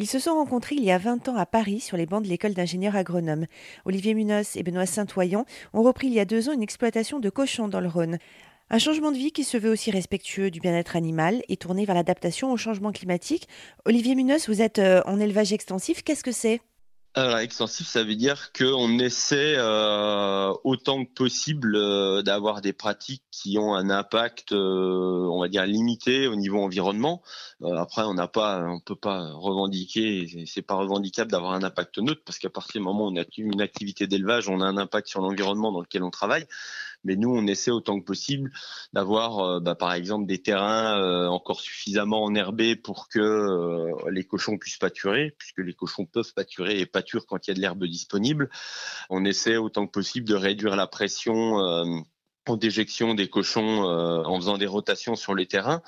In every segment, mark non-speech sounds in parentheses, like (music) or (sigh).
Ils se sont rencontrés il y a 20 ans à Paris sur les bancs de l'école d'ingénieurs agronomes. Olivier Munoz et Benoît Saint-Oyen ont repris il y a deux ans une exploitation de cochons dans le Rhône. Un changement de vie qui se veut aussi respectueux du bien-être animal et tourné vers l'adaptation au changement climatique. Olivier Munoz, vous êtes euh, en élevage extensif. Qu'est-ce que c'est? Alors, extensif, ça veut dire qu'on essaie euh, autant que possible euh, d'avoir des pratiques qui ont un impact, euh, on va dire limité au niveau environnement. après, on n'a pas, on peut pas revendiquer, c'est pas revendicable d'avoir un impact neutre parce qu'à partir du moment où on a une activité d'élevage, on a un impact sur l'environnement dans lequel on travaille. Mais nous, on essaie autant que possible d'avoir, bah, par exemple, des terrains encore suffisamment enherbés pour que les cochons puissent pâturer, puisque les cochons peuvent pâturer et pâturer quand il y a de l'herbe disponible. On essaie autant que possible de réduire la pression euh, déjection des cochons euh, en faisant des rotations sur les terrains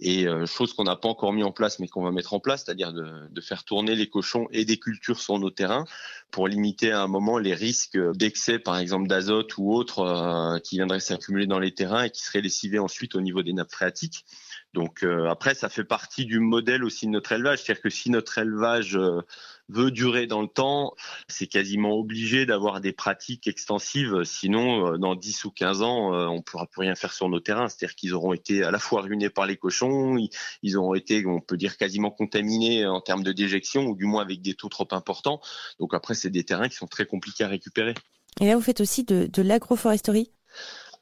et euh, chose qu'on n'a pas encore mis en place mais qu'on va mettre en place, c'est-à-dire de, faire tourner les cochons et des cultures sur nos terrains pour limiter à un moment les risques d'excès par exemple d'azote ou autres qui viendraient s'accumuler dans les terrains et qui seraient lessivés ensuite au niveau des nappes phréatiques. Donc après ça fait partie du modèle aussi de notre élevage, c'est-à-dire que si notre élevage veut durer dans le temps, c'est quasiment obligé d'avoir des pratiques extensives. Sinon, euh, dans 10 ou 15 ans, euh, on ne pourra plus rien faire sur nos terrains. C'est-à-dire qu'ils auront été à la fois ruinés par les cochons, ils auront été, on peut dire, quasiment contaminés en termes de déjection, ou du moins avec des taux trop importants. Donc après, c'est des terrains qui sont très compliqués à récupérer. Et là, vous faites aussi de, de l'agroforesterie?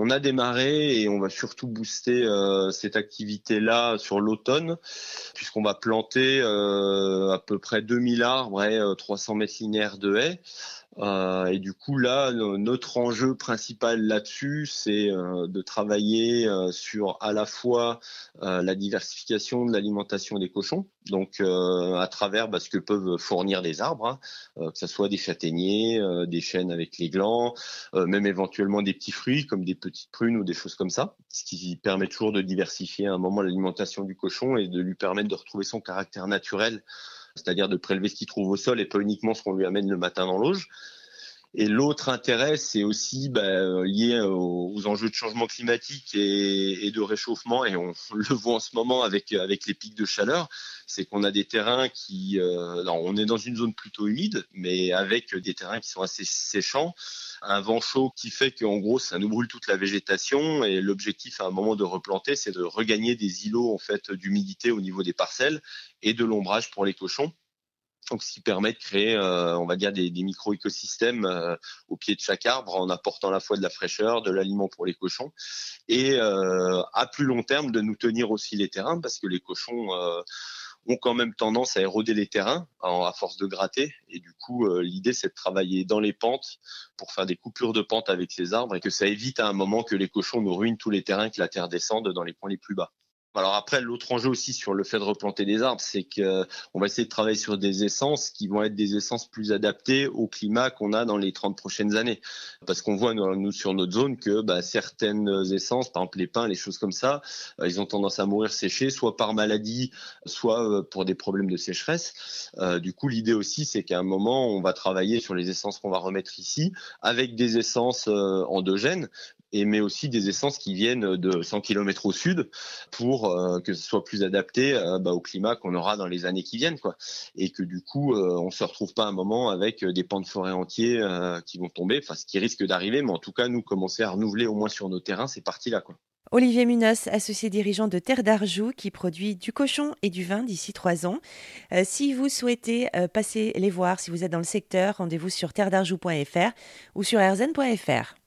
On a démarré et on va surtout booster euh, cette activité-là sur l'automne, puisqu'on va planter euh, à peu près 2000 arbres et 300 euh, mètres linéaires de haies. Euh, et du coup, là, notre enjeu principal là-dessus, c'est euh, de travailler euh, sur à la fois la diversification de l'alimentation des cochons, donc à travers bah, ce que peuvent fournir des arbres, hein, que ce soit des châtaigniers, des chênes avec les glands, même éventuellement des petits fruits comme des petites prunes ou des choses comme ça, ce qui permet toujours de diversifier à un moment l'alimentation du cochon et de lui permettre de retrouver son caractère naturel c'est-à-dire de prélever ce qu'il trouve au sol et pas uniquement ce qu'on lui amène le matin dans l'auge. Et l'autre intérêt, c'est aussi bah, lié aux, enjeux de changement climatique et, de réchauffement, et on, (laughs) le voit en ce moment avec, avec les pics de chaleur, c'est qu'on a des terrains qui... Euh, on est dans une zone plutôt humide, mais avec des terrains qui sont assez séchants, un vent chaud qui fait qu'en gros, ça nous brûle toute la végétation, et l'objectif à un moment de replanter, c'est de regagner des îlots en fait d'humidité au niveau des parcelles et de l'ombrage pour les cochons. Donc, ce qui permet de créer, euh, on va dire, des, micro-écosystèmes euh, au pied de chaque arbre en apportant à la fois de la fraîcheur, de l'aliment pour les cochons et euh, à plus long terme de nous tenir aussi les terrains parce que les cochons ont quand même tendance à éroder les terrains à force de gratter. Et du coup, l'idée, c'est de travailler dans les pentes pour faire des coupures de pentes avec ces arbres et que ça évite à un moment que les cochons nous ruinent tous les terrains, que la terre descende dans les points les plus bas. Alors après, l'autre enjeu aussi sur le fait de replanter des arbres, c'est que on va essayer de travailler sur des essences qui vont être des essences plus adaptées au climat qu'on a dans les 30 prochaines années. Parce qu'on voit, nous, sur notre zone, que bah, certaines essences, par exemple les pins, les choses comme ça, euh, ils ont tendance à mourir séchés, soit par maladie, soit euh, pour des problèmes de sécheresse. Euh, du coup, l'idée aussi, c'est qu'à un moment, on va travailler sur les essences qu'on va remettre ici, avec des essences endogènes, et mais aussi des essences qui viennent de 100 km au sud pour euh, que ce soit plus adapté euh, bah, au climat qu'on aura dans les années qui viennent quoi et que du coup euh, on se retrouve pas un moment avec des pans de forêt entiers qui vont tomber enfin ce qui risque d'arriver mais en tout cas nous commencer à renouveler au moins sur nos terrains c'est parti là quoi Olivier Munoz, associé dirigeant de Terre d'Arjoux, qui produit du cochon et du vin d'ici trois ans. si vous souhaitez passer les voir, si vous êtes dans le secteur, rendez-vous sur terredarjoux.fr ou sur rzn.fr.